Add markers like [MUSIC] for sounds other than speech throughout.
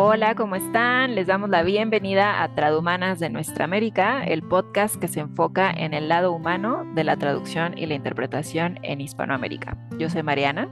Hola, ¿cómo están? Les damos la bienvenida a Tradumanas de Nuestra América, el podcast que se enfoca en el lado humano de la traducción y la interpretación en Hispanoamérica. Yo soy Mariana.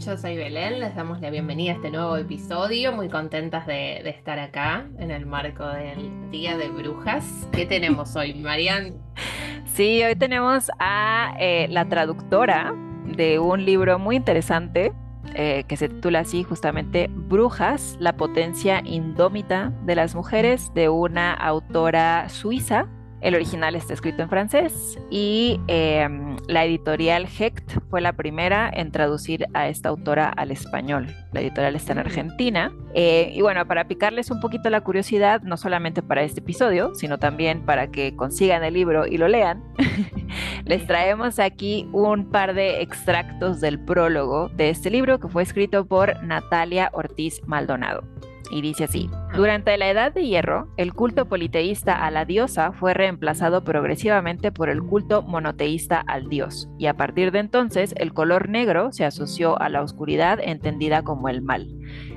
Yo soy Belén, les damos la bienvenida a este nuevo episodio, muy contentas de, estar acá en el marco del Día de Brujas. ¿Qué tenemos hoy, Marian? [LAUGHS] Sí, hoy tenemos a eh, la traductora de un libro muy interesante eh, que se titula así justamente Brujas, la potencia indómita de las mujeres, de una autora suiza el original está escrito en francés y em, la editorial Hecht fue la primera en traducir a esta autora al español. La editorial está en Argentina. Eh, y bueno, para picarles un poquito la curiosidad, no solamente para este episodio, sino también para que consigan el libro y lo lean, [LAUGHS] les traemos aquí un par de extractos del prólogo de este libro que fue escrito por Natalia Ortiz Maldonado y dice así, durante la Edad de Hierro, el culto politeísta a la diosa fue reemplazado progresivamente por el culto monoteísta al dios, y a partir de entonces el color negro se asoció a la oscuridad entendida como el mal.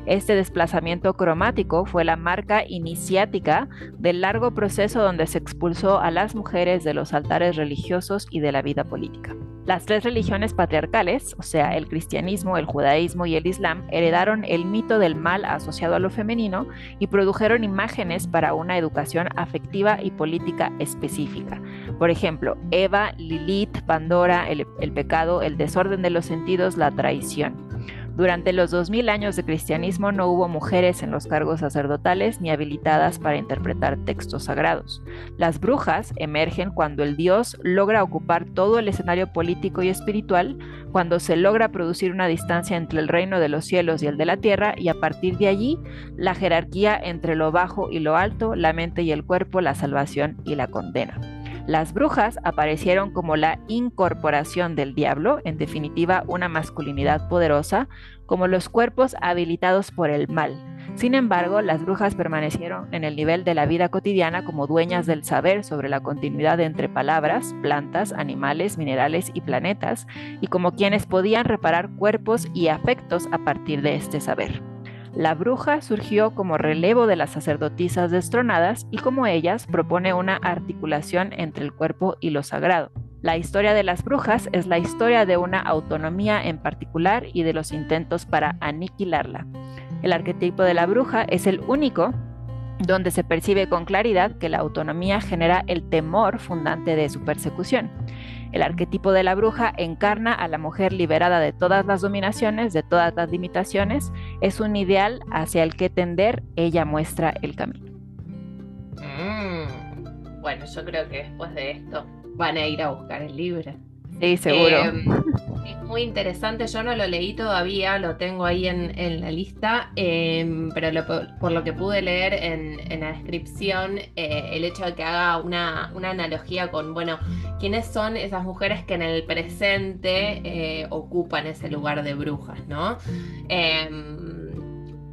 Este desplazamiento cromático fue la marca iniciática del largo proceso donde se expulsó a las mujeres de los altares religiosos y de la vida política. Las tres religiones patriarcales, o sea, el cristianismo, el judaísmo y el islam, heredaron el mito del mal asociado a lo femenino y produjeron imágenes para una educación afectiva y política específica. Por ejemplo, Eva, Lilith, Pandora, el, el pecado, el desorden de los sentidos, la traición. Durante los 2000 años de cristianismo no hubo mujeres en los cargos sacerdotales ni habilitadas para interpretar textos sagrados. Las brujas emergen cuando el dios logra ocupar todo el escenario político y espiritual, cuando se logra producir una distancia entre el reino de los cielos y el de la tierra y a partir de allí la jerarquía entre lo bajo y lo alto, la mente y el cuerpo, la salvación y la condena. Las brujas aparecieron como la incorporación del diablo, en definitiva una masculinidad poderosa, como los cuerpos habilitados por el mal. Sin embargo, las brujas permanecieron en el nivel de la vida cotidiana como dueñas del saber sobre la continuidad entre palabras, plantas, animales, minerales y planetas, y como quienes podían reparar cuerpos y afectos a partir de este saber. La bruja surgió como relevo de las sacerdotisas destronadas y como ellas propone una articulación entre el cuerpo y lo sagrado. La historia de las brujas es la historia de una autonomía en particular y de los intentos para aniquilarla. El arquetipo de la bruja es el único donde se percibe con claridad que la autonomía genera el temor fundante de su persecución. El arquetipo de la bruja encarna a la mujer liberada de todas las dominaciones, de todas las limitaciones. Es un ideal hacia el que tender. Ella muestra el camino. Mm. Bueno, yo creo que después de esto van a ir a buscar el libro. Sí, seguro. Em, es muy interesante, yo no lo leí todavía, lo tengo ahí en, la lista, em, pero por lo que pude leer en, la descripción, eh, el hecho de que haga una, analogía con, bueno, quiénes son esas mujeres que en el presente eh, ocupan ese lugar de brujas, ¿no?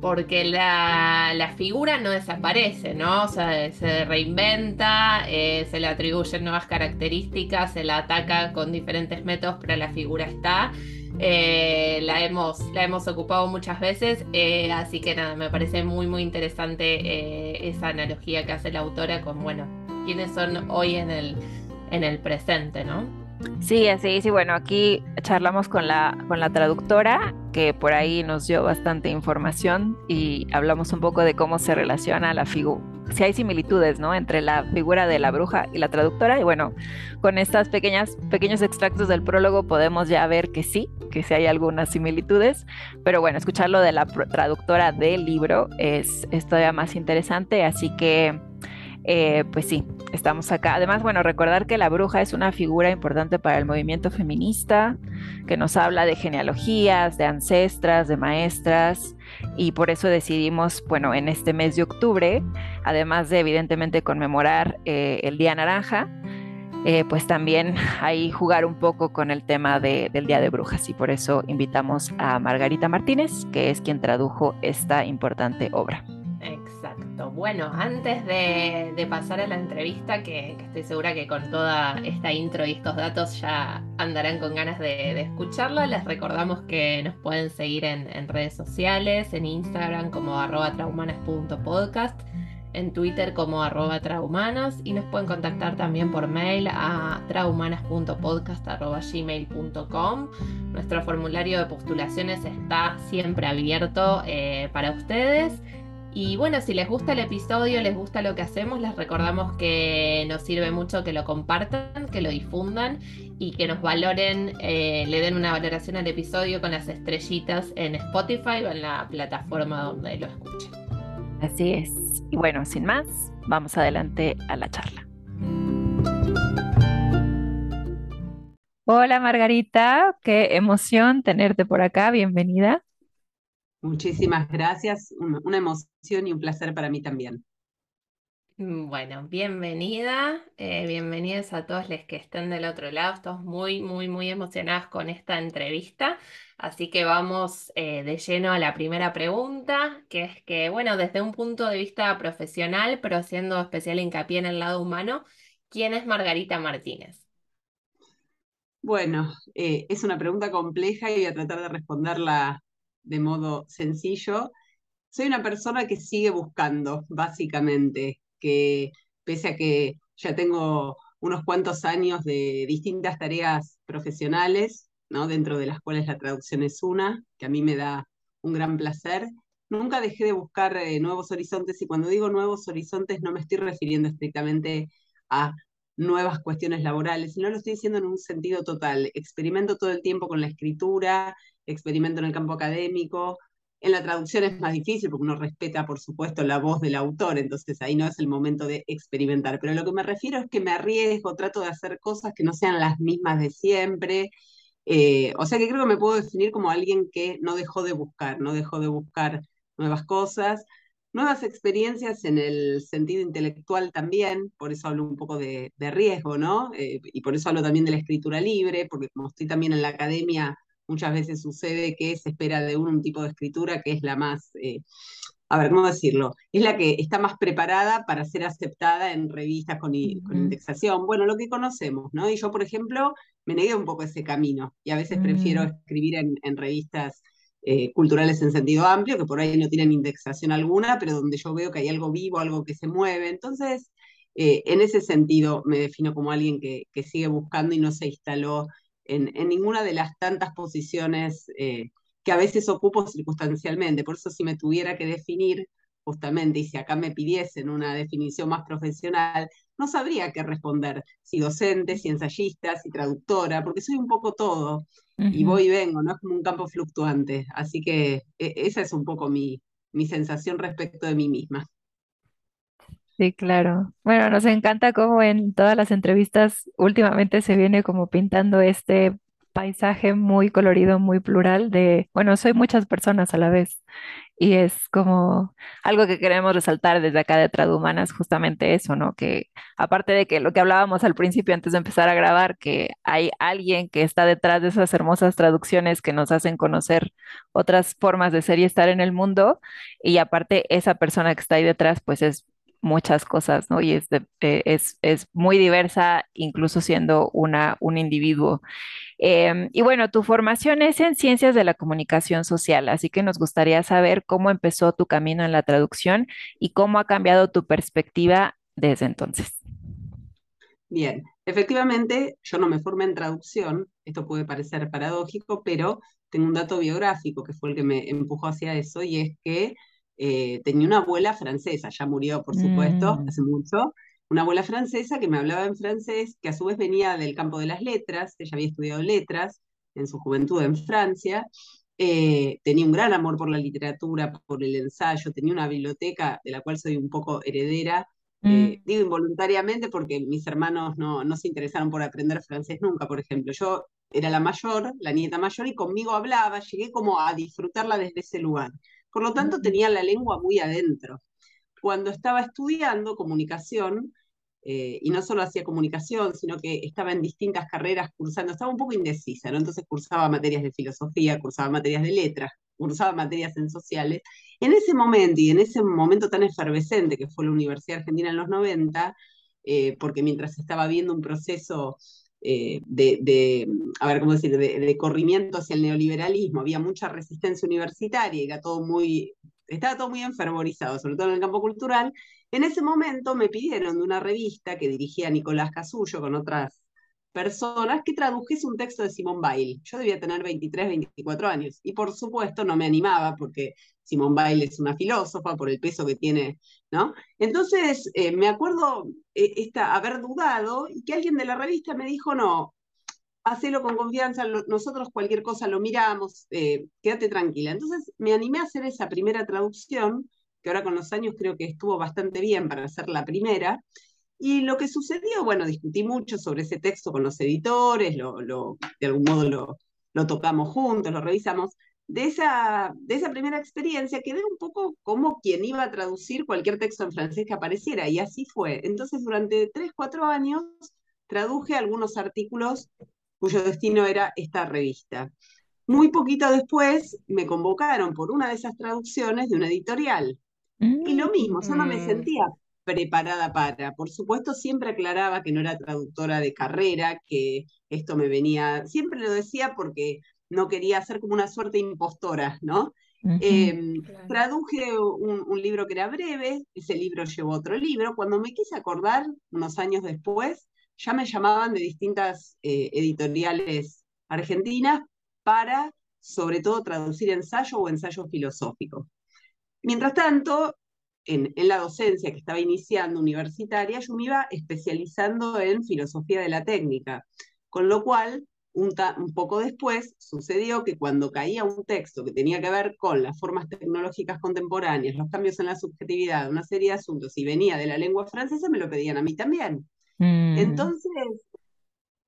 Porque la, figura no desaparece, ¿no? O sea, se reinventa, eh, se le atribuyen nuevas características, se la ataca con diferentes métodos, pero la figura está. Eh, la, hemos, la hemos ocupado muchas veces, eh, así que nada, me parece muy, muy interesante esa analogía que hace la autora con, bueno, quiénes son hoy en el, en el presente, ¿no? Sí, así sí, bueno, aquí charlamos con la, con la traductora, que por ahí nos dio bastante información y hablamos un poco de cómo se relaciona la figura, si hay similitudes, ¿no? Entre la figura de la bruja y la traductora. Y bueno, con estas pequeñas, pequeños extractos del prólogo podemos ya ver que sí, que sí hay algunas similitudes. Pero bueno, escucharlo de la traductora del libro es, es todavía más interesante. Así que eh, pues sí, estamos acá. Además, bueno, recordar que la bruja es una figura importante para el movimiento feminista, que nos habla de genealogías, de ancestras, de maestras, y por eso decidimos, bueno, en este mes de octubre, además de evidentemente conmemorar eh, el Día Naranja, eh, pues también ahí jugar un poco con el tema del Día de Brujas y por eso invitamos a Margarita Martínez, que es quien tradujo esta importante obra. Bueno, antes de, pasar a la entrevista, que, estoy segura que con toda esta intro y estos datos ya andarán con ganas de, escucharla, les recordamos que nos pueden seguir en, redes sociales, en Instagram como arroba traumanas.podcast, en Twitter como arroba traumanas y nos pueden contactar también por mail a traumanas.podcast.gmail.com. Nuestro formulario de postulaciones está siempre abierto eh, para ustedes. Y bueno, si les gusta el episodio, les gusta lo que hacemos, les recordamos que nos sirve mucho que lo compartan, que lo difundan y que nos valoren, eh, le den una valoración al episodio con las estrellitas en Spotify o en la plataforma donde lo escuchen. Así es. Y bueno, sin más, vamos adelante a la charla. Hola Margarita, qué emoción tenerte por acá, bienvenida. Muchísimas gracias, una emoción y un placer para mí también. Bueno, bienvenida, eh, bienvenidos a todos los que estén del otro lado. Estamos muy, muy, muy emocionadas con esta entrevista. Así que vamos eh, de lleno a la primera pregunta, que es que, bueno, desde un punto de vista profesional, pero haciendo especial hincapié en el lado humano, ¿quién es Margarita Martínez? Bueno, eh, es una pregunta compleja y voy a tratar de responderla de modo sencillo. Soy una persona que sigue buscando, básicamente, que pese a que ya tengo unos cuantos años de distintas tareas profesionales, ¿no? dentro de las cuales la traducción es una, que a mí me da un gran placer, nunca dejé de buscar eh, nuevos horizontes y cuando digo nuevos horizontes no me estoy refiriendo estrictamente a nuevas cuestiones laborales, sino lo estoy diciendo en un sentido total. Experimento todo el tiempo con la escritura, experimento en el campo académico. En la traducción es más difícil porque uno respeta, por supuesto, la voz del autor, entonces ahí no es el momento de experimentar. Pero lo que me refiero es que me arriesgo, trato de hacer cosas que no sean las mismas de siempre. Eh, o sea que creo que me puedo definir como alguien que no dejó de buscar, no dejó de buscar nuevas cosas, nuevas experiencias en el sentido intelectual también, por eso hablo un poco de, riesgo, ¿no? Eh, y por eso hablo también de la escritura libre, porque como estoy también en la academia, muchas veces sucede que se espera de uno un tipo de escritura que es la más, eh, a ver, ¿cómo decirlo? Es la que está más preparada para ser aceptada en revistas con, indexación. Bueno, lo que conocemos, ¿no? Y yo, por ejemplo, me negué un poco ese camino y a veces prefiero mm. escribir en, revistas eh, culturales en sentido amplio, que por ahí no tienen indexación alguna, pero donde yo veo que hay algo vivo, algo que se mueve. Entonces, eh, en ese sentido me defino como alguien que, que sigue buscando y no se instaló en, ninguna de las tantas posiciones eh, que a veces ocupo circunstancialmente. Por eso si me tuviera que definir justamente, y si acá me pidiesen una definición más profesional, no sabría qué responder, si docente, si ensayista, si traductora, porque soy un poco todo, y voy y vengo, no es como un campo fluctuante. Así que e, esa es un poco mi, mi sensación respecto de mí misma. Sí, claro. Bueno, nos encanta cómo en todas las entrevistas últimamente se viene como pintando este paisaje muy colorido, muy plural de, bueno, soy muchas personas a la vez. Y es como algo que queremos resaltar desde acá de Tradumanas, justamente eso, ¿no? Que aparte de que lo que hablábamos al principio antes de empezar a grabar, que hay alguien que está detrás de esas hermosas traducciones que nos hacen conocer otras formas de ser y estar en el mundo, y aparte esa persona que está ahí detrás, pues es muchas cosas, ¿no? Y es, eh, es, es, muy diversa, incluso siendo una, un individuo. Em, y bueno, tu formación es en ciencias de la comunicación social, así que nos gustaría saber cómo empezó tu camino en la traducción y cómo ha cambiado tu perspectiva desde entonces. Bien, efectivamente, yo no me formé en traducción, esto puede parecer paradójico, pero tengo un dato biográfico que fue el que me empujó hacia eso, y es que eh, tenía una abuela francesa, ya murió por supuesto, mm. hace mucho, una abuela francesa que me hablaba en francés, que a su vez venía del campo de las letras, ella había estudiado letras en su juventud en Francia, eh, tenía un gran amor por la literatura, por el ensayo, tenía una biblioteca de la cual soy un poco heredera, eh, mm. digo involuntariamente porque mis hermanos no, no se interesaron por aprender francés nunca, por ejemplo. Yo era la mayor, la nieta mayor, y conmigo hablaba, llegué como a disfrutarla desde ese lugar. Por lo tanto, tenía la lengua muy adentro. Cuando estaba estudiando comunicación, eh, y no solo hacía comunicación, sino que estaba en distintas carreras cursando, estaba un poco indecisa, ¿no? Entonces cursaba materias de filosofía, cursaba materias de letras, cursaba materias en sociales, en ese momento y en ese momento tan efervescente que fue la Universidad Argentina en los 90, eh, porque mientras estaba viendo un proceso eh, de, a ver, ¿cómo decir?, de, corrimiento hacia el neoliberalismo, había mucha resistencia universitaria, era todo muy, estaba todo muy enfervorizado, sobre todo en el campo cultural. En ese momento me pidieron de una revista que dirigía Nicolás Casullo con otras personas que tradujese un texto de Simón Bail. Yo debía tener 23, 24 años y por supuesto no me animaba porque Simón Bail es una filósofa por el peso que tiene, ¿no? Entonces eh, me acuerdo eh, esta, haber dudado y que alguien de la revista me dijo, no, hacelo con confianza, nosotros cualquier cosa lo miramos, eh, quédate tranquila. Entonces me animé a hacer esa primera traducción, que ahora con los años creo que estuvo bastante bien para hacer la primera, y lo que sucedió, bueno, discutí mucho sobre ese texto con los editores, lo, lo, de algún modo lo, lo tocamos juntos, lo revisamos. De esa, de esa primera experiencia quedé un poco como quien iba a traducir cualquier texto en francés que apareciera, y así fue. Entonces, durante tres, cuatro años, traduje algunos artículos cuyo destino era esta revista. Muy poquito después me convocaron por una de esas traducciones de una editorial. Y lo mismo, yo no me mm. sentía preparada para. Por supuesto, siempre aclaraba que no era traductora de carrera, que esto me venía, siempre lo decía porque no quería ser como una suerte impostora, ¿no? Em, traduje un, libro que era breve, ese libro llevó otro libro. Cuando me quise acordar, unos años después, ya me llamaban de distintas eh, editoriales argentinas para, sobre todo, traducir ensayo o ensayo filosófico. Mientras tanto, en, la docencia que estaba iniciando universitaria, yo me iba especializando en filosofía de la técnica, con lo cual un, poco después sucedió que cuando caía un texto que tenía que ver con las formas tecnológicas contemporáneas, los cambios en la subjetividad, una serie de asuntos, y venía de la lengua francesa, me lo pedían a mí también. Mm. Entonces,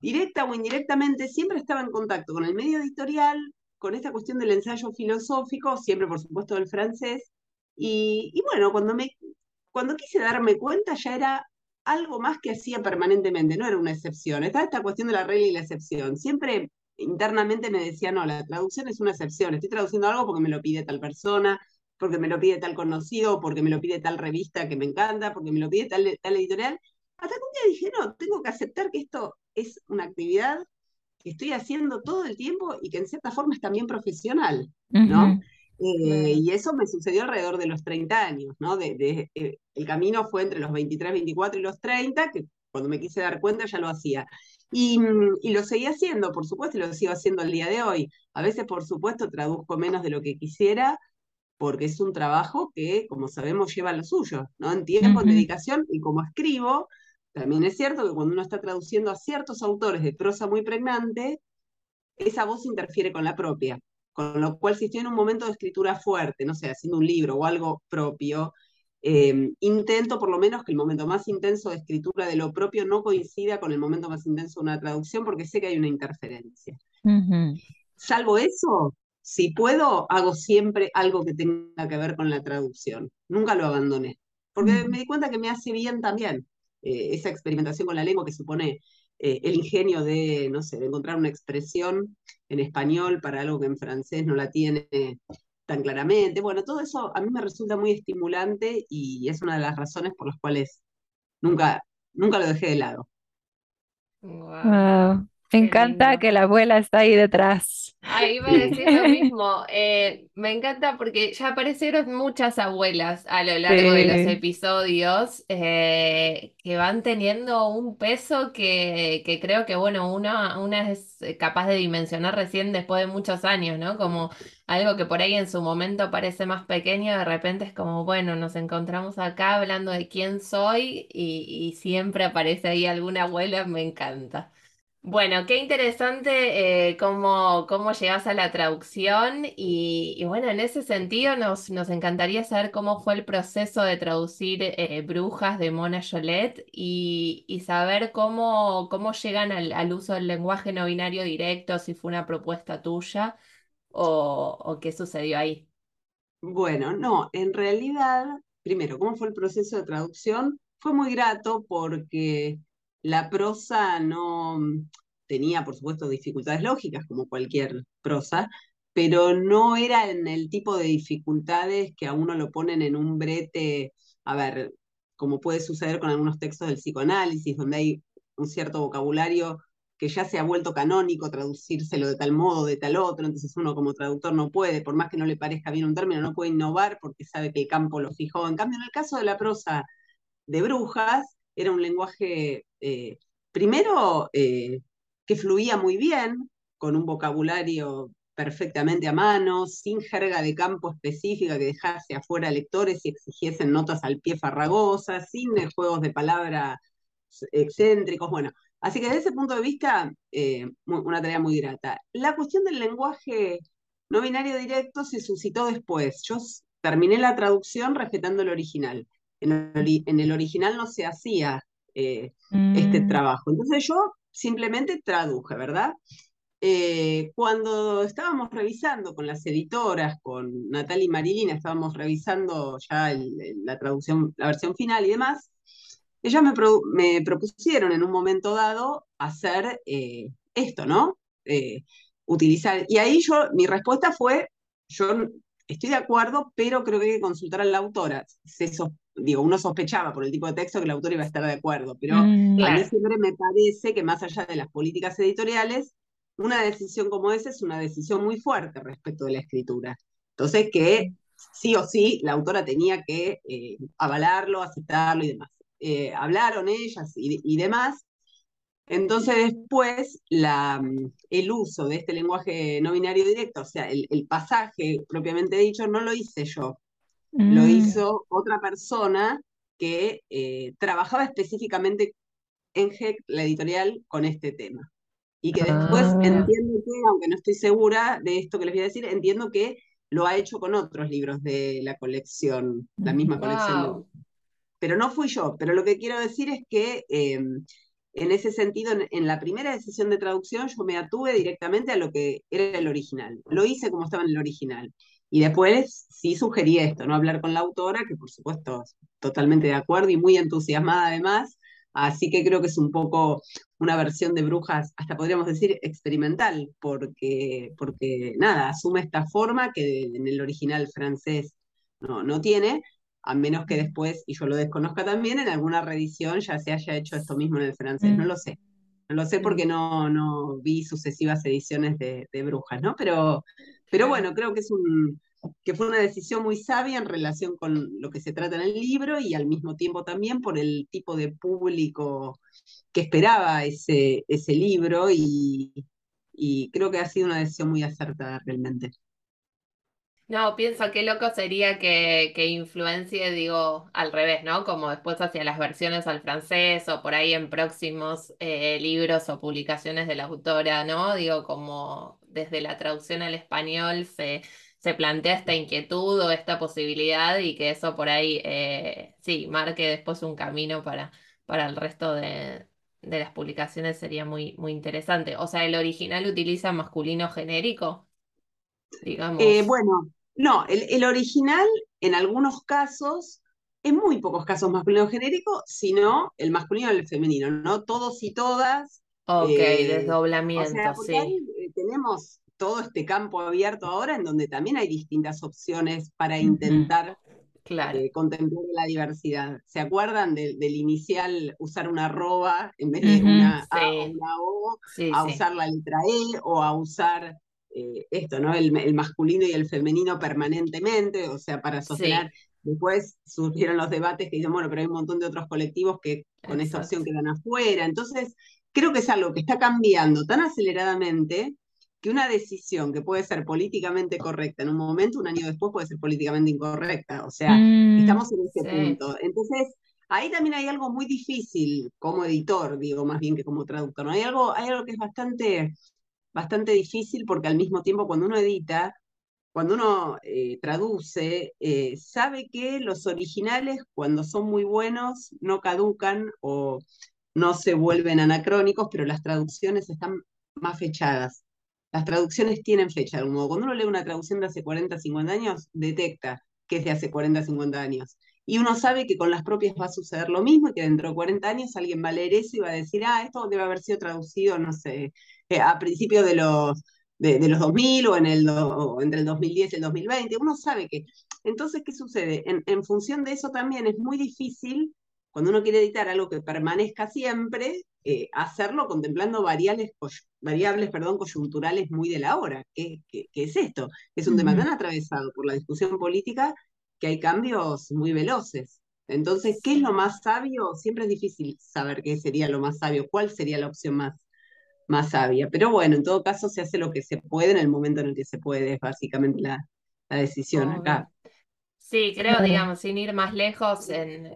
directa o indirectamente, siempre estaba en contacto con el medio editorial, con esta cuestión del ensayo filosófico, siempre por supuesto del francés, y, bueno, cuando, me, cuando quise darme cuenta ya era algo más que hacía permanentemente, no era una excepción. Estaba esta cuestión de la regla y la excepción. Siempre internamente me decía, no, la traducción es una excepción. Estoy traduciendo algo porque me lo pide tal persona, porque me lo pide tal conocido, porque me lo pide tal revista que me encanta, porque me lo pide tal, tal editorial. Hasta que un día dije, no, tengo que aceptar que esto es una actividad que estoy haciendo todo el tiempo y que en cierta forma es también profesional, ¿no? Eh, y eso me sucedió alrededor de los 30 años, ¿no? De, eh, el camino fue entre los 23, 24 y los 30, que cuando me quise dar cuenta ya lo hacía. Y, mm, y, lo seguí haciendo, por supuesto, y lo sigo haciendo el día de hoy. A veces, por supuesto, traduzco menos de lo que quisiera, porque es un trabajo que, como sabemos, lleva lo suyo, ¿no? En tiempo, en dedicación, y como escribo, también es cierto que cuando uno está traduciendo a ciertos autores de prosa muy pregnante, esa voz interfiere con la propia. Con lo cual, si estoy en un momento de escritura fuerte, no sé, haciendo un libro o algo propio, em, intento por lo menos que el momento más intenso de escritura de lo propio no coincida con el momento más intenso de una traducción, porque sé que hay una interferencia. Salvo eso, si puedo, hago siempre algo que tenga que ver con la traducción. Nunca lo abandoné, porque me di cuenta que me hace bien también eh, esa experimentación con la lengua que supone eh, el ingenio de, no sé, de encontrar una expresión en español para algo que en francés no la tiene tan claramente. Bueno, todo eso a mí me resulta muy estimulante y es una de las razones por las cuales nunca, nunca lo dejé de lado. Wow. Me encanta que la abuela está ahí detrás. Ahí iba a decir lo [LAUGHS] mismo. Eh, me encanta porque ya aparecieron muchas abuelas a lo largo de los episodios eh, que van teniendo un peso que, que creo que, bueno, una, una es capaz de dimensionar recién después de muchos años, ¿no? Como algo que por ahí en su momento parece más pequeño, de repente es como, bueno, nos encontramos acá hablando de quién soy y, y siempre aparece ahí alguna abuela, me encanta. Bueno, qué interesante eh, cómo, cómo llegas a la traducción y, bueno, en ese sentido nos, nos encantaría saber cómo fue el proceso de traducir eh, Brujas de Mona Jolet y, y saber cómo, cómo llegan al, uso del lenguaje no binario directo, si fue una propuesta tuya o, o qué sucedió ahí. Bueno, no, en realidad, primero, ¿cómo fue el proceso de traducción? Fue muy grato porque la prosa no tenía, por supuesto, dificultades lógicas, como cualquier prosa, pero no era en el tipo de dificultades que a uno lo ponen en un brete, a ver, como puede suceder con algunos textos del psicoanálisis, donde hay un cierto vocabulario que ya se ha vuelto canónico, traducírselo de tal modo, de tal otro, entonces uno como traductor no puede, por más que no le parezca bien un término, no puede innovar porque sabe que el campo lo fijó. En cambio, en el caso de la prosa de brujas, era un lenguaje, eh, primero, eh, que fluía muy bien, con un vocabulario perfectamente a mano, sin jerga de campo específica que dejase afuera lectores y exigiesen notas al pie farragosas, sin juegos de palabra excéntricos, bueno, así que desde ese punto de vista, eh, una tarea muy grata. La cuestión del lenguaje no binario directo se suscitó después. Yo terminé la traducción respetando el original. En el, original no se hacía eh, este mm. trabajo. Entonces yo simplemente traduje, ¿verdad? Eh, cuando estábamos revisando con las editoras, con Natalia y Marilina, estábamos revisando ya la traducción, la versión final y demás, ellas me, propusieron en un momento dado hacer eh, esto, ¿no? Eh, utilizar. Y ahí yo, mi respuesta fue, yo estoy de acuerdo, pero creo que hay que consultar a la autora. Digo, uno sospechaba por el tipo de texto que la autora iba a estar de acuerdo, pero mm, a mí siempre me parece que más allá de las políticas editoriales, una decisión como esa es una decisión muy fuerte respecto de la escritura. Entonces, que sí o sí la autora tenía que eh, avalarlo, aceptarlo y demás. Eh, hablaron ellas y, demás. Entonces después la, el uso de este lenguaje no binario directo, o sea, el, pasaje propiamente dicho, no lo hice yo, lo mm. hizo otra persona que eh, trabajaba específicamente en GEC, la editorial, con este tema y que después ah. entiendo que, aunque no estoy segura de esto que les voy a decir, entiendo que lo ha hecho con otros libros de la colección, la misma colección. Pero no fui yo, pero lo que quiero decir es que em, en ese sentido, en, la primera decisión de traducción yo me atuve directamente a lo que era el original. Lo hice como estaba en el original. Y después sí sugerí esto, no hablar con la autora, que por supuesto totalmente de acuerdo y muy entusiasmada además, Así que creo que es un poco una versión de brujas, hasta podríamos decir experimental, porque, porque nada, asume esta forma que en el original francés no, no tiene, a menos que después, y yo lo desconozca también, en alguna reedición ya se haya hecho esto mismo en el francés, no mm. lo sé. No lo sé porque no, no vi sucesivas ediciones de, de brujas, ¿no? Pero, pero bueno, creo que es un, que fue una decisión muy sabia en relación con lo que se trata en el libro y al mismo tiempo también por el tipo de público que esperaba ese, ese libro y, creo que ha sido una decisión muy acertada realmente. No, pienso qué loco sería que, que influencie, digo, al revés, ¿no? Como después hacia las versiones al francés o por ahí en próximos eh, libros o publicaciones de la autora, ¿no? Digo, como desde la traducción al español se, se plantea esta inquietud o esta posibilidad y que eso por ahí, eh, sí, marque después un camino para, para el resto de, las publicaciones sería muy, muy interesante. O sea, ¿el original utiliza masculino genérico? Digamos. Eh, bueno, no, el, original en algunos casos, en muy pocos casos masculino genérico, sino el masculino y el femenino, ¿no? Todos y todas. Ok, eh, desdoblamiento, sí. tenemos todo este campo abierto ahora en donde también hay distintas opciones para intentar eh, contemplar la diversidad. ¿Se acuerdan del inicial usar una arroba en vez de una A o una O, a usar la letra E o a usar eh, esto, ¿no? El, masculino y el femenino permanentemente, o sea, para sostener. Después surgieron los debates que dicen, bueno, pero hay un montón de otros colectivos que con esta opción quedan afuera. Entonces, creo que es algo que está cambiando tan aceleradamente que una decisión que puede ser políticamente correcta en un momento, un año después puede ser políticamente incorrecta. O sea, mm, estamos en ese punto. Entonces, ahí también hay algo muy difícil como editor, digo, más bien que como traductor. ¿no? Hay, algo, hay algo que es bastante, bastante difícil porque al mismo tiempo cuando uno edita, cuando uno eh, traduce, eh, sabe que los originales, cuando son muy buenos, no caducan o no se vuelven anacrónicos, pero las traducciones están más fechadas las traducciones tienen fecha de algún modo. Cuando uno lee una traducción de hace 40, 50 años, detecta que es de hace 40, 50 años. Y uno sabe que con las propias va a suceder lo mismo y que dentro de 40 años alguien va a leer eso y va a decir, ah, esto debe haber sido traducido, no sé, eh, a principios de los, de, los 2000 o, en el, entre el 2010 y el 2020. Uno sabe que... Entonces, ¿qué sucede? En, función de eso también es muy difícil, cuando uno quiere editar algo que permanezca siempre, eh, hacerlo contemplando variables, variables perdón, coyunturales muy de la hora. ¿Qué, es esto? Es un tema tan atravesado por la discusión política que hay cambios muy veloces. Entonces, ¿qué es lo más sabio? Siempre es difícil saber qué sería lo más sabio, cuál sería la opción más, más sabia. Pero bueno, en todo caso se hace lo que se puede en el momento en el que se puede, es básicamente la, decisión acá. Sí, creo, digamos, sin ir más lejos en,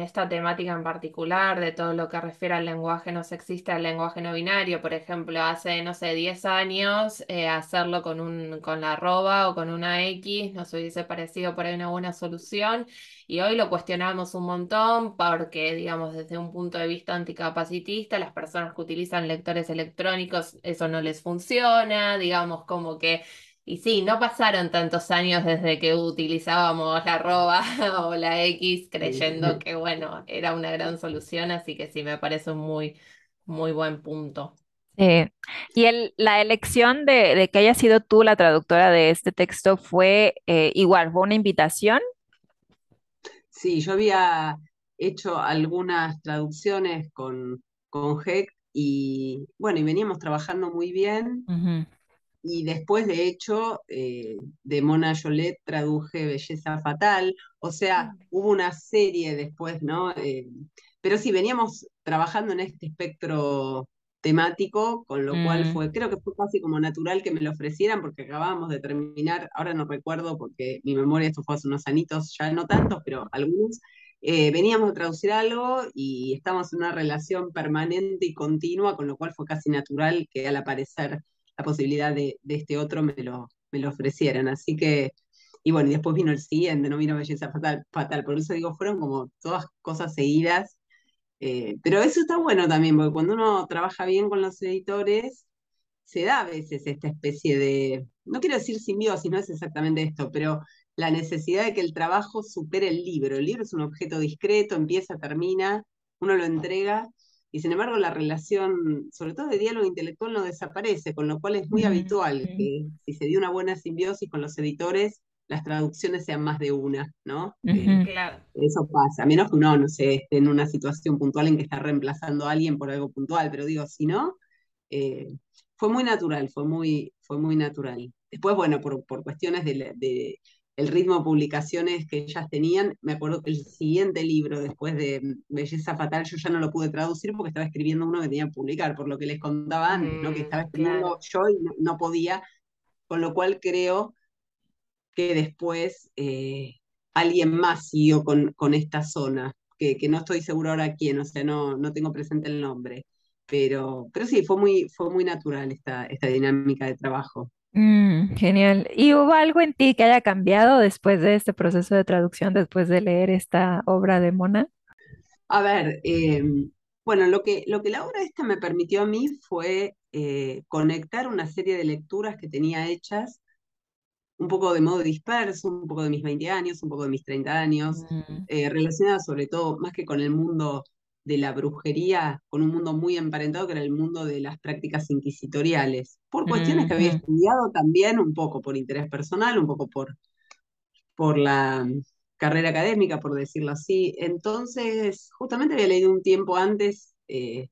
esta temática en particular, de todo lo que refiere al lenguaje no sexista, al lenguaje no binario, por ejemplo, hace, no sé, 10 años, eh, hacerlo con, un, con la arroba o con una X nos hubiese parecido por ahí una buena solución, y hoy lo cuestionamos un montón porque, digamos, desde un punto de vista anticapacitista, las personas que utilizan lectores electrónicos, eso no les funciona, digamos, como que y sí, no pasaron tantos años desde que utilizábamos la arroba [LAUGHS] o la X creyendo que, bueno, era una gran solución, así que sí, me parece un muy, muy buen punto. Sí. Y el, la elección de, que haya sido tú la traductora de este texto fue eh, igual, fue una invitación. Sí, yo había hecho algunas traducciones con, con HEC y bueno, y veníamos trabajando muy bien y después, de hecho, eh, de Mona Jolet traduje Belleza Fatal, o sea, mm. hubo una serie después, ¿no? Eh, pero sí, veníamos trabajando en este espectro temático, con lo cual mm. fue, creo que fue casi como natural que me lo ofrecieran, porque acabábamos de terminar, ahora no recuerdo, porque mi memoria, esto fue hace unos anitos, ya no tantos, pero algunos, eh, veníamos a traducir algo y estamos en una relación permanente y continua, con lo cual fue casi natural que al aparecer la posibilidad de, este otro me lo, me lo ofrecieran. Así que, y bueno, y después vino el siguiente, no vino Belleza Fatal, fatal. por eso digo, fueron como todas cosas seguidas. Eh, pero eso está bueno también, porque cuando uno trabaja bien con los editores, se da a veces esta especie de, no quiero decir simbiosis, no es exactamente esto, pero la necesidad de que el trabajo supere el libro. El libro es un objeto discreto, empieza, termina, uno lo entrega, y sin embargo la relación, sobre todo de diálogo intelectual, no desaparece, con lo cual es muy habitual que si se dio una buena simbiosis con los editores, las traducciones sean más de una, ¿no? Eh, claro. Eso pasa, a menos que uno, no sé, esté en una situación puntual en que está reemplazando a alguien por algo puntual, pero digo, si no, eh, fue muy natural, fue muy, fue muy natural. Después, bueno, por, por cuestiones de, de, el ritmo de publicaciones que ellas tenían. Me acuerdo que el siguiente libro, después de Belleza Fatal, yo ya no lo pude traducir porque estaba escribiendo uno que tenía que publicar, por lo que les contaba ¿no? que estaba mm, escribiendo yo y no, podía, con lo cual creo que después eh, alguien más siguió con, con esta zona, que, que, no estoy seguro ahora quién, o sea, no, no tengo presente el nombre. Pero, pero sí, fue muy, fue muy natural esta, esta dinámica de trabajo. Mm, genial. ¿Y hubo algo en ti que haya cambiado después de este proceso de traducción, después de leer esta obra de Mona? A ver, eh, bueno, lo que, lo que la obra esta me permitió a mí fue eh, conectar una serie de lecturas que tenía hechas, un poco de modo disperso, un poco de mis 20 años, un poco de mis 30 años, mm. eh, relacionadas sobre todo más que con el mundo de la brujería con un mundo muy emparentado que era el mundo de las prácticas inquisitoriales, por cuestiones que había estudiado también, un poco por interés personal, un poco por, por la carrera académica, por decirlo así. Entonces, justamente había leído un tiempo antes eh,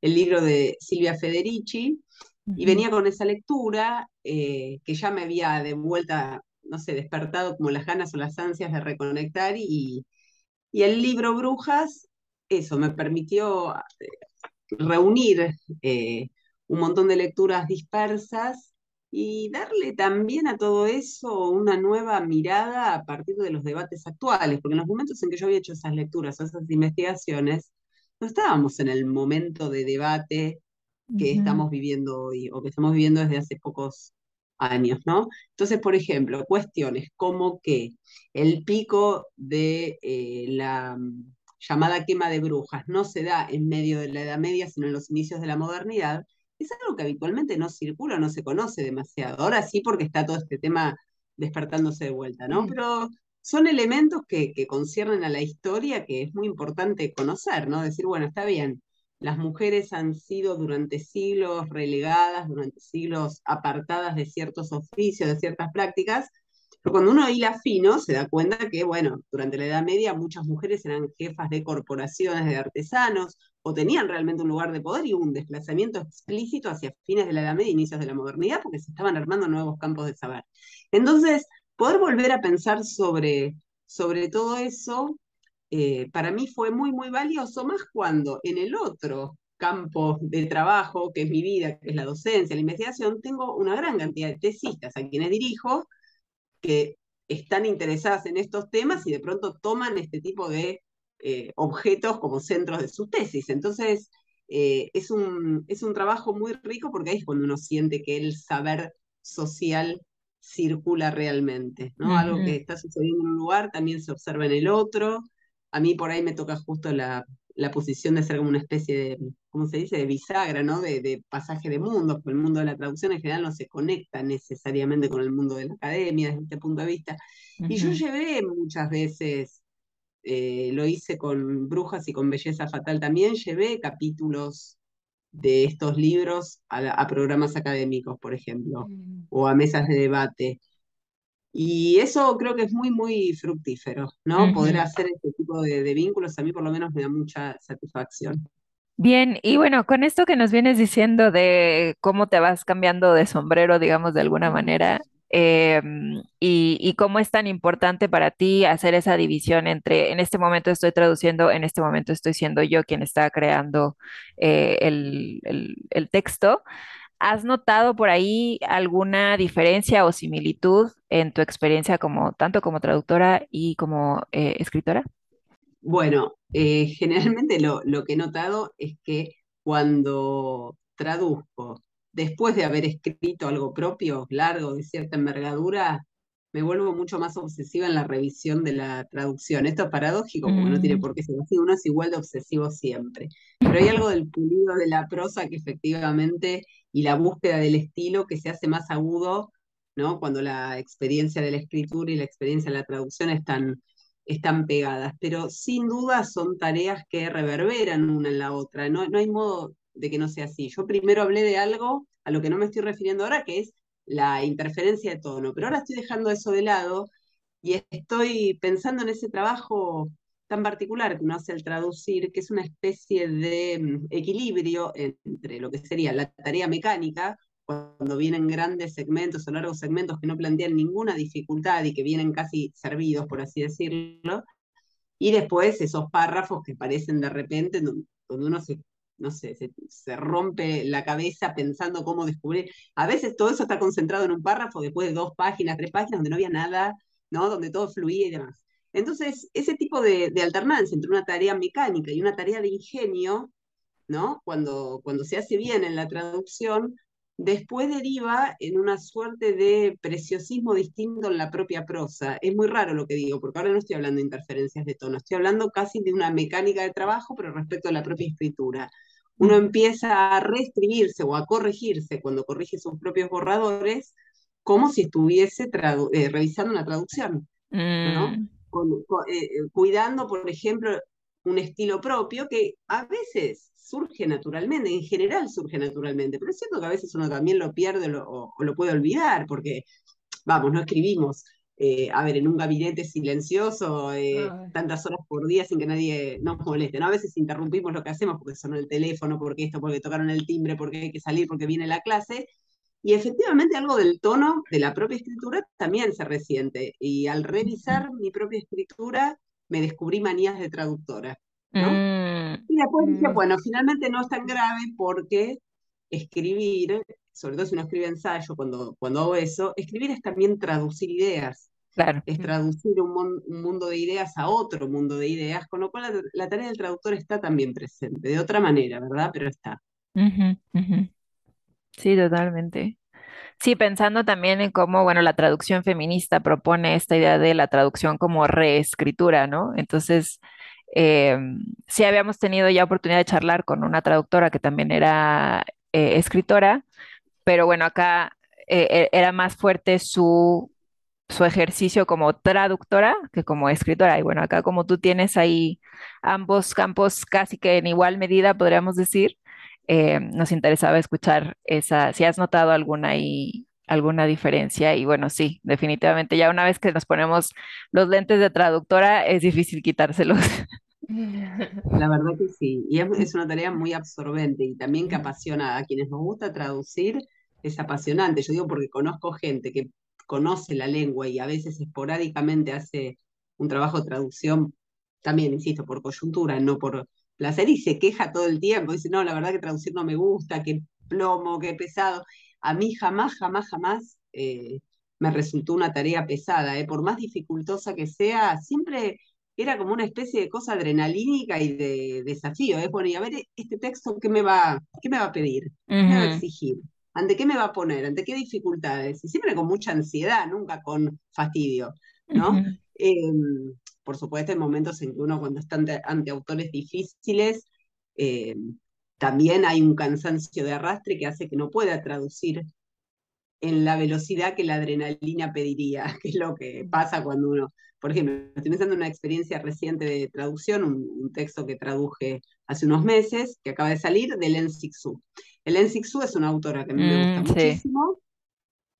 el libro de Silvia Federici y venía con esa lectura eh, que ya me había de vuelta, no sé, despertado como las ganas o las ansias de reconectar y, y el libro Brujas eso me permitió eh, reunir eh, un montón de lecturas dispersas y darle también a todo eso una nueva mirada a partir de los debates actuales, porque en los momentos en que yo había hecho esas lecturas, esas investigaciones, no estábamos en el momento de debate que estamos viviendo hoy o que estamos viviendo desde hace pocos años, ¿no? Entonces, por ejemplo, cuestiones como que el pico de eh, la llamada quema de brujas no se da en medio de la Edad Media, sino en los inicios de la modernidad, es algo que habitualmente no circula, no se conoce demasiado. Ahora sí, porque está todo este tema despertándose de vuelta, ¿no? Pero son elementos que, que conciernen a la historia que es muy importante conocer, ¿no? Decir, bueno, está bien, las mujeres han sido durante siglos relegadas, durante siglos apartadas de ciertos oficios, de ciertas prácticas, pero cuando uno hila fino se da cuenta que, bueno, durante la Edad Media muchas mujeres eran jefas de corporaciones de artesanos o tenían realmente un lugar de poder y un desplazamiento explícito hacia fines de la Edad Media, inicios de la modernidad, porque se estaban armando nuevos campos de saber. Entonces, poder volver a pensar sobre, sobre todo eso eh, para mí fue muy, muy valioso, más cuando en el otro campo de trabajo, que es mi vida, que es la docencia, la investigación, tengo una gran cantidad de tesistas a quienes dirijo que están interesadas en estos temas y de pronto toman este tipo de eh, objetos como centros de sus tesis. Entonces, eh, es, un, es un trabajo muy rico porque ahí es cuando uno siente que el saber social circula realmente, ¿no? Algo que está sucediendo en un lugar también se observa en el otro, a mí por ahí me toca justo la, posición de ser como una especie de, ¿cómo se dice?, de bisagra, ¿no? De, pasaje de mundos, porque el mundo de la traducción en general no se conecta necesariamente con el mundo de la academia desde este punto de vista. Y yo llevé muchas veces, eh, lo hice con Brujas y con Belleza Fatal también, llevé capítulos de estos libros a, programas académicos, por ejemplo, mm. o a mesas de debate. Y eso creo que es muy, muy fructífero, ¿no? Poder hacer este tipo de, vínculos a mí por lo menos me da mucha satisfacción. Bien, y bueno, con esto que nos vienes diciendo de cómo te vas cambiando de sombrero, digamos, de alguna manera, em, y, cómo es tan importante para ti hacer esa división entre en este momento estoy traduciendo, en este momento estoy siendo yo quien está creando eh, el texto. ¿Has notado por ahí alguna diferencia o similitud en tu experiencia como tanto como traductora y como eh, escritora? Bueno, eh, [LAUGHS] generalmente lo, lo, que he notado es que cuando traduzco, después de haber escrito algo propio, largo, de cierta envergadura, me vuelvo mucho más obsesiva en la revisión de la traducción. Esto es paradójico, porque no tiene mm. por qué ser así, uno es igual de obsesivo siempre. Pero hay algo del pulido de la prosa que efectivamente, y la búsqueda del estilo que se hace más agudo, ¿no? Cuando la experiencia de la escritura y la experiencia de la traducción están, están pegadas. Pero sin duda son tareas que reverberan una en la otra. No, no hay modo de que no sea así. Yo primero hablé de algo a lo que no me estoy refiriendo ahora, que es la interferencia de tono, pero ahora estoy dejando eso de lado y estoy pensando en ese trabajo tan particular que uno hace al traducir, que es una especie de mm, equilibrio entre lo que sería la tarea mecánica, cuando vienen grandes segmentos o largos segmentos que no plantean ninguna dificultad y que vienen casi servidos, por así decirlo, y después esos párrafos que parecen de repente, donde uno se no sé, se, rompe la cabeza pensando cómo descubrir. A veces todo eso está concentrado en un párrafo después de dos páginas, tres páginas, donde no había nada, ¿no? Donde todo fluía y demás. Entonces, ese tipo de, alternancia entre una tarea mecánica y una tarea de ingenio, ¿no? Cuando, cuando se hace bien en la traducción, después deriva en una suerte de preciosismo distinto en la propia prosa. Es muy raro lo que digo, porque ahora no estoy hablando de interferencias de tono, estoy hablando casi de una mecánica de trabajo, pero respecto a la propia escritura uno empieza a reescribirse o a corregirse cuando corrige sus propios borradores, como si estuviese eh, revisando una traducción, ¿no? Mm. Eh, cuidando, por ejemplo, un estilo propio que a veces surge naturalmente, en general surge naturalmente, pero es cierto que a veces uno también lo pierde o lo puede olvidar, porque, vamos, no escribimos eh, a ver, en un gabinete silencioso, eh, tantas horas por día sin que nadie nos moleste. ¿no? A veces interrumpimos lo que hacemos porque sonó el teléfono, porque esto, porque tocaron el timbre, porque hay que salir, porque viene la clase. Y efectivamente algo del tono de la propia escritura también se resiente. Y al revisar mi propia escritura, me descubrí manías de traductora. ¿no? Mm. Y después dije, mm. bueno, finalmente no es tan grave porque escribir sobre todo si uno escribe ensayo, cuando, cuando hago eso, escribir es también traducir ideas. Claro. Es traducir un, mundo de ideas a otro mundo de ideas, con lo cual la, tarea del traductor está también presente, de otra manera, ¿verdad? Pero está. Sí, totalmente. Sí, pensando también en cómo, bueno, la traducción feminista propone esta idea de la traducción como reescritura, ¿no? Entonces, eh, sí habíamos tenido ya oportunidad de charlar con una traductora que también era eh, escritora pero bueno, acá eh, e, era más fuerte su su ejercicio como traductora que como escritora. Y bueno, acá como tú tienes ahí ambos campos casi que en igual medida, podríamos decir, eh, nos interesaba escuchar esa, si has notado alguna y alguna diferencia. Y bueno, sí, definitivamente ya una vez que nos ponemos los lentes de traductora, es difícil quitárselos. [LAUGHS] La verdad que sí, y es, una tarea muy absorbente y también que apasiona a quienes nos gusta traducir, es apasionante. Yo digo porque conozco gente que conoce la lengua y a veces esporádicamente hace un trabajo de traducción, también, insisto, por coyuntura, no por placer, y se queja todo el tiempo, dice, no, la verdad que traducir no me gusta, qué plomo, qué pesado. A mí jamás, jamás, jamás eh, me resultó una tarea pesada, eh. por más dificultosa que sea, siempre era como una especie de cosa adrenalínica y de desafío. ¿eh? Bueno, y a ver, este texto, ¿qué me va, qué me va a pedir? ¿Qué me va a exigir? ¿Ante qué me va a poner? ¿Ante qué dificultades? Y siempre con mucha ansiedad, nunca con fastidio, ¿no? Em, por supuesto, en momentos en que uno cuando está ante, autores difíciles, em, también hay un cansancio de arrastre que hace que no pueda traducir en la velocidad que la adrenalina pediría, [LAUGHS] que es lo que pasa cuando uno, por ejemplo, estoy pensando en una experiencia reciente de traducción, un, texto que traduje hace unos meses, que acaba de salir, de Len Sixu. Helen Sixu es una autora que a mí me gusta mm, muchísimo,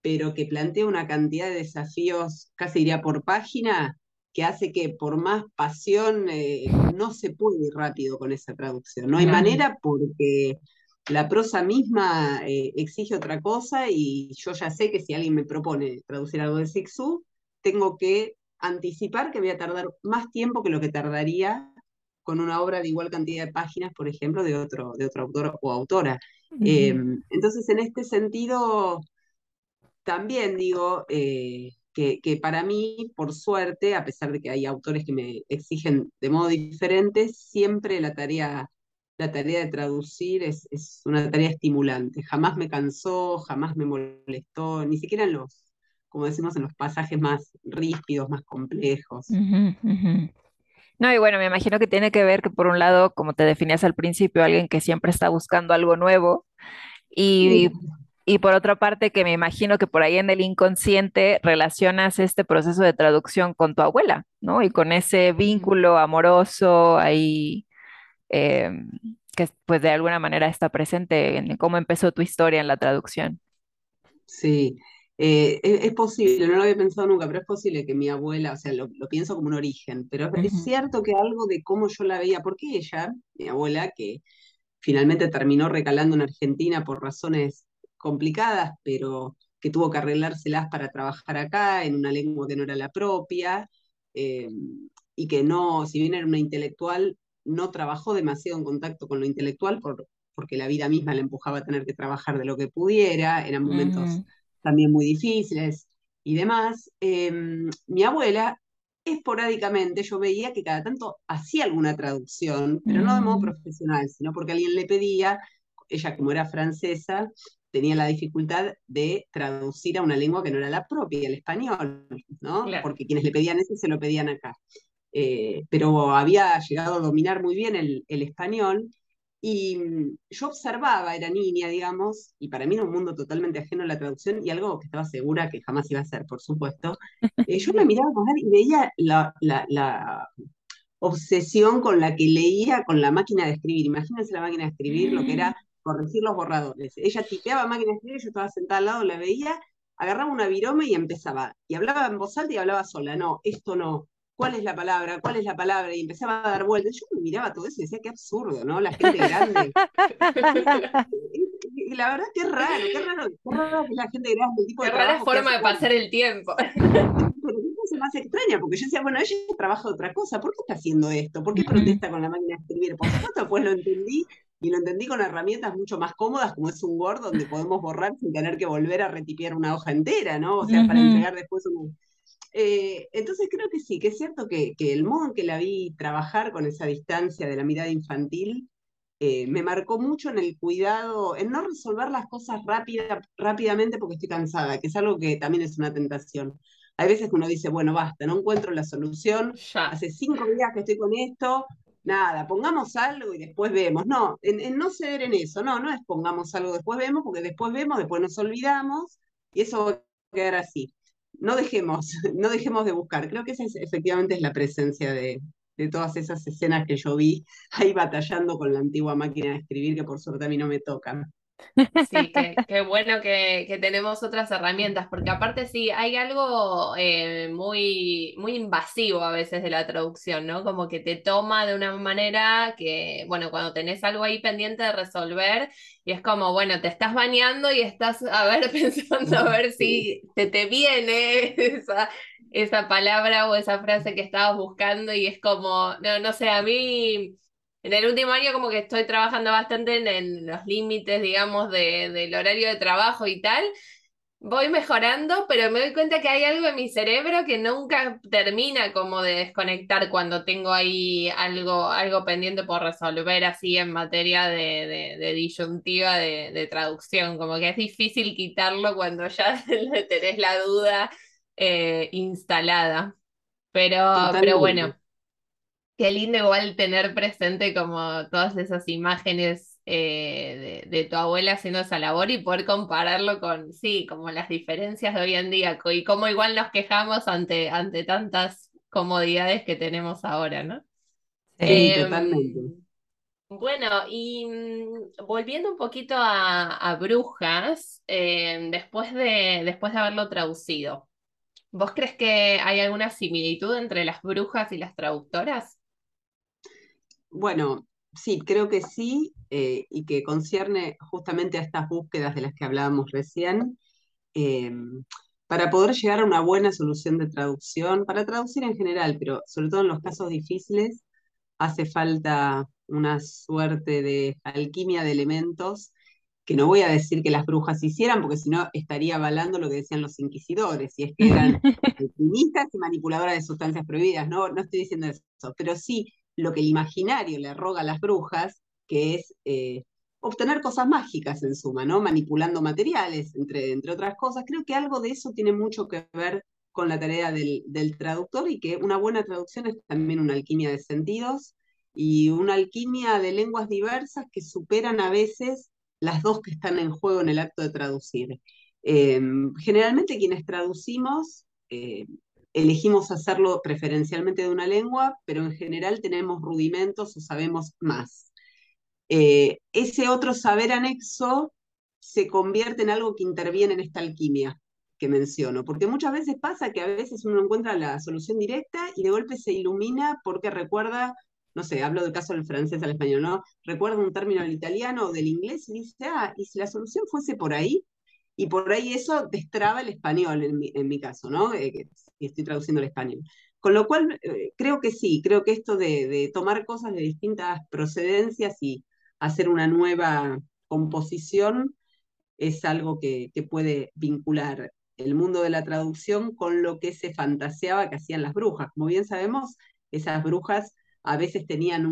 pero que plantea una cantidad de desafíos, casi diría por página, que hace que por más pasión eh, no se puede ir rápido con esa traducción. No hay manera porque la prosa misma eh, exige otra cosa y yo ya sé que si alguien me propone traducir algo de Sixu, tengo que anticipar que voy a tardar más tiempo que lo que tardaría con una obra de igual cantidad de páginas, por ejemplo, de otro, de otro autor o autora. Em, entonces, en este sentido, también digo eh, que, para mí, por suerte, a pesar de que hay autores que me exigen de modo diferente, siempre la tarea, la tarea de traducir es, una tarea estimulante. Jamás me cansó, jamás me molestó, ni siquiera en los, como decimos, en los pasajes más rígidos, más complejos. No, y bueno, me imagino que tiene que ver que por un lado, como te definías al principio, alguien que siempre está buscando algo nuevo y, y por otra parte que me imagino que por ahí en el inconsciente relacionas este proceso de traducción con tu abuela, ¿no? Y con ese vínculo amoroso ahí em, que pues de alguna manera está presente en cómo empezó tu historia en la traducción. Sí, eh, es, posible, no lo había pensado nunca, pero es posible que mi abuela, o sea, lo, pienso como un origen, pero es cierto que algo de cómo yo la veía, porque ella, mi abuela, que finalmente terminó recalando en Argentina por razones complicadas, pero que tuvo que arreglárselas para trabajar acá en una lengua que no era la propia, eh, y que no, si bien era una intelectual, no trabajó demasiado en contacto con lo intelectual por, porque la vida misma le empujaba a tener que trabajar de lo que pudiera, eran momentos también muy difíciles y demás, em, mi abuela esporádicamente yo veía que cada tanto hacía alguna traducción, pero no de modo mm. profesional, sino porque alguien le pedía, ella como era francesa, tenía la dificultad de traducir a una lengua que no era la propia, el español, ¿no? Porque quienes le pedían eso se lo pedían acá. Eh, pero había llegado a dominar muy bien el, el español y mm, yo observaba, era niña, digamos, y para mí era un mundo totalmente ajeno a la traducción y algo que estaba segura que jamás iba a ser, por supuesto. Eh, yo la miraba con y veía la, la, obsesión con la que leía con la máquina de escribir. Imagínense la máquina de escribir, lo que era corregir los borradores. Ella tipeaba máquina de escribir, yo estaba sentada al lado, la veía, agarraba una virome y empezaba. Y hablaba en voz alta y hablaba sola. No, esto no, ¿cuál es la palabra? ¿Cuál es la palabra? Y empezaba a dar vueltas. Yo me miraba todo eso y decía, qué absurdo, ¿no? La gente grande. [LAUGHS] y la verdad, qué raro, qué raro, qué raro que la gente grande, el tipo qué de rara forma de pasar el tiempo. [LAUGHS] Pero es más extraña, porque yo decía, bueno, ella trabaja de otra cosa, ¿por qué está haciendo esto? ¿Por qué protesta con la máquina de escribir? Por supuesto, pues lo entendí, y lo entendí con herramientas mucho más cómodas, como es un Word, donde podemos borrar sin tener que volver a retipiar una hoja entera, ¿no? O sea, para entregar después un eh, entonces creo que sí, que es cierto que, el modo en que la vi trabajar con esa distancia de la mirada infantil eh, me marcó mucho en el cuidado, en no resolver las cosas rápida, rápidamente porque estoy cansada, que es algo que también es una tentación. Hay veces que uno dice, bueno, basta, no encuentro la solución, hace cinco días que estoy con esto, nada, pongamos algo y después vemos. No, en, no ceder en eso, no, no es pongamos algo, después vemos, porque después vemos, después nos olvidamos y eso va a quedar así no dejemos, [LAUGHS] no dejemos de buscar. Creo que esa es, efectivamente es la presencia de, de todas esas escenas que yo vi ahí batallando con la antigua máquina de escribir, que por suerte a mí no me tocan. Sí, qué, [LAUGHS] bueno que, tenemos otras herramientas, porque aparte sí, hay algo eh, muy, muy invasivo a veces de la traducción, ¿no? Como que te toma de una manera que, bueno, cuando tenés algo ahí pendiente de resolver, y es como, bueno, te estás bañando y estás, a ver, [LAUGHS] pensando a ver si te, te viene [LAUGHS] esa, esa palabra o esa frase que estabas buscando, y es como, no, no sé, a mí en el último año como que estoy trabajando bastante en, los límites, digamos, de, del horario de trabajo y tal. Voy mejorando, pero me doy cuenta que hay algo en mi cerebro que nunca termina como de desconectar cuando tengo ahí algo, algo pendiente por resolver así en materia de, de, disyuntiva de, traducción. Como que es difícil quitarlo cuando ya [LAUGHS] tenés la duda eh, instalada. Pero, pero bueno, Qué lindo igual tener presente como todas esas imágenes eh, de, tu abuela haciendo esa labor y poder compararlo con, sí, como las diferencias de hoy en día y cómo igual nos quejamos ante, ante tantas comodidades que tenemos ahora, ¿no? Sí, em, totalmente. Bueno, y mm, volviendo un poquito a, Brujas, em, después de, después de haberlo traducido, ¿vos crees que hay alguna similitud entre las brujas y las traductoras? Bueno, sí, creo que sí, eh, y que concierne justamente a estas búsquedas de las que hablábamos recién, eh, para poder llegar a una buena solución de traducción, para traducir en general, pero sobre todo en los casos difíciles, hace falta una suerte de alquimia de elementos que no voy a decir que las brujas hicieran, porque si no estaría avalando lo que decían los inquisidores, y es que eran [LAUGHS] alquimistas y manipuladoras de sustancias prohibidas, no, no estoy diciendo eso, pero sí lo que el imaginario le roga a las brujas, que es eh, obtener cosas mágicas en suma, ¿no? Manipulando materiales, entre, entre otras cosas. Creo que algo de eso tiene mucho que ver con la tarea del, traductor y que una buena traducción es también una alquimia de sentidos y una alquimia de lenguas diversas que superan a veces las dos que están en juego en el acto de traducir. Em, generalmente quienes traducimos eh, elegimos hacerlo preferencialmente de una lengua, pero en general tenemos rudimentos o sabemos más. Eh, ese otro saber anexo se convierte en algo que interviene en esta alquimia que menciono, porque muchas veces pasa que a veces uno encuentra la solución directa y de golpe se ilumina porque recuerda, no sé, hablo del caso del francés al español, ¿no? Recuerda un término del italiano o del inglés y dice, ah, y si la solución fuese por ahí, y por ahí eso destraba el español en mi, en mi caso, ¿no? Eh, estoy traduciendo el español. Con lo cual, eh, creo que sí, creo que esto de, tomar cosas de distintas procedencias y hacer una nueva composición es algo que, que, puede vincular el mundo de la traducción con lo que se fantaseaba que hacían las brujas. Como bien sabemos, esas brujas a veces tenían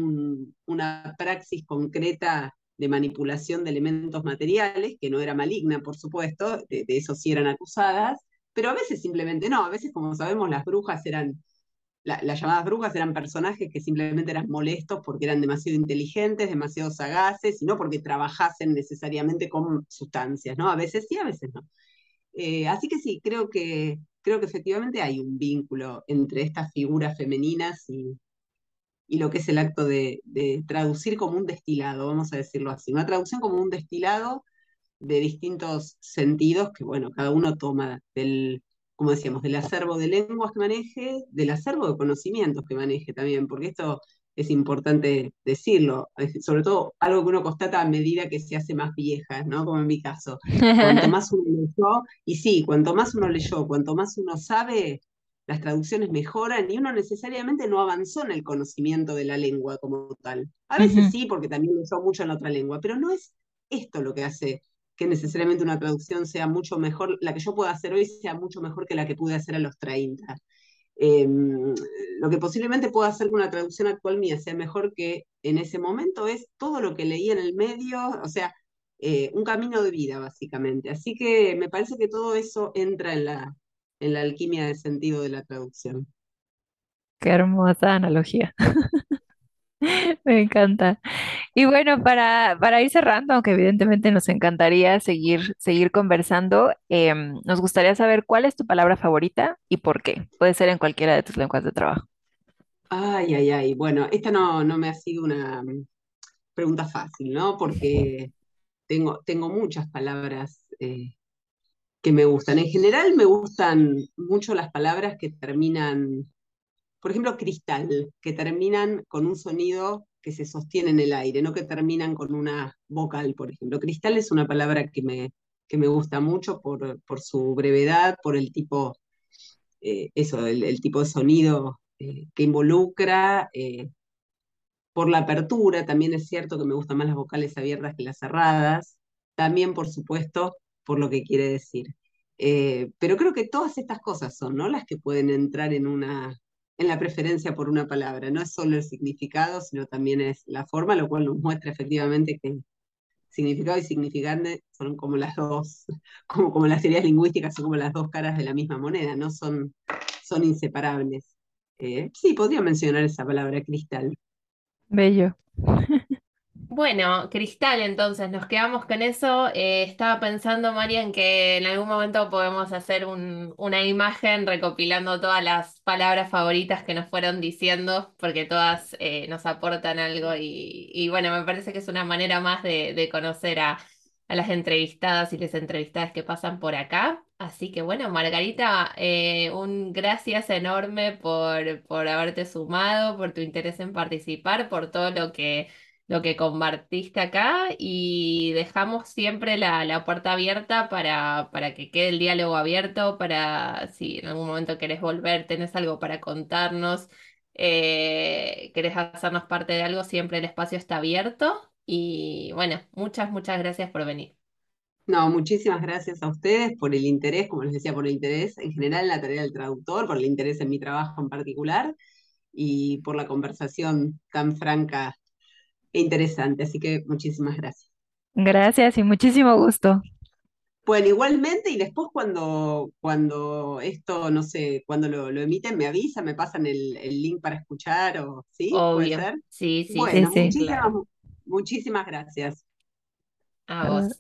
una praxis concreta de manipulación de elementos materiales, que no era maligna, por supuesto, de, eso sí eran acusadas, pero a veces simplemente no, a veces como sabemos las brujas eran, las llamadas brujas eran personajes que simplemente eran molestos porque eran demasiado inteligentes, demasiado sagaces, y no porque trabajasen necesariamente con sustancias, ¿no? A veces sí, a veces no. Eh, así que sí, creo que, creo que efectivamente hay un vínculo entre estas figuras femeninas y, y lo que es el acto de, traducir como un destilado, vamos a decirlo así, una traducción como un destilado de distintos sentidos que, bueno, cada uno toma del, como decíamos, del acervo de lenguas que maneje, del acervo de conocimientos que maneje también, porque esto es importante decirlo, sobre todo algo que uno constata a medida que se hace más vieja, ¿no? Como en mi caso. Cuanto [LAUGHS] más uno leyó, y sí, cuanto más uno leyó, cuanto más uno sabe, las traducciones mejoran y uno necesariamente no avanzó en el conocimiento de la lengua como tal. A veces sí, porque también lo usó mucho en otra lengua, pero no es esto lo que hace que necesariamente una traducción sea mucho mejor, la que yo pueda hacer hoy sea mucho mejor que la que pude hacer a los 30. Em, lo que posiblemente pueda hacer que una traducción actual mía sea mejor que en ese momento es todo lo que leí en el medio, o sea, eh, un camino de vida básicamente. Así que me parece que todo eso entra en la, en la alquimia de sentido de la traducción. Qué hermosa analogía. [LAUGHS] Me encanta. Y bueno, para, para ir cerrando, aunque evidentemente nos encantaría seguir, seguir conversando, em, nos gustaría saber cuál es tu palabra favorita y por qué. Puede ser en cualquiera de tus lenguas de trabajo. Ay, ay, ay. Bueno, esta no, no me ha sido una mm, pregunta fácil, ¿no? Porque tengo, tengo muchas palabras eh, que me gustan. En general me gustan mucho las palabras que terminan, por ejemplo, cristal, que terminan con un sonido que se sostiene en el aire, no que terminan con una vocal, por ejemplo. Cristal es una palabra que me, que me gusta mucho por, por su brevedad, por el tipo, eh, eso, el, tipo de sonido eh, que involucra, eh, por la apertura, también es cierto que me gustan más las vocales abiertas que las cerradas, también, por supuesto, por lo que quiere decir. pero creo que todas estas cosas son, ¿no? Las que pueden entrar en una, en la preferencia por una palabra. No es solo el significado, sino también es la forma, lo cual nos muestra efectivamente que significado y significante son como las dos, [LAUGHS] como, como las teorías lingüísticas son como las dos caras de la misma moneda, no son, son inseparables. Eh, sí, podría mencionar esa palabra, cristal. Bello. [LAUGHS] Bueno, Cristal, entonces nos quedamos con eso. Eh, estaba pensando, María, en que en algún momento podemos hacer una imagen recopilando todas las palabras favoritas que nos fueron diciendo, porque todas eh, nos aportan algo y, bueno, me parece que es una manera más de, conocer a, las entrevistadas y las entrevistadas que pasan por acá. Así que bueno, Margarita, eh, un gracias enorme por, por haberte sumado, por tu interés en participar, por todo lo que lo que compartiste acá y dejamos siempre la, puerta abierta para, para, que quede el diálogo abierto, para si en algún momento querés volver, tenés algo para contarnos, eh, querés hacernos parte de algo, siempre el espacio está abierto y bueno, muchas, muchas gracias por venir. No, muchísimas gracias a ustedes por el interés, como les decía, por el interés en general en la tarea del traductor, por el interés en mi trabajo en particular y por la conversación tan franca interesante. Así que muchísimas gracias. Gracias y muchísimo gusto. Bueno, igualmente, y después cuando, cuando esto, no sé, cuando lo, emiten, me avisan, me pasan el, link para escuchar, o ¿sí? Obvio. Sí, sí. Bueno, Muchísimas, muchísimas gracias. A vos.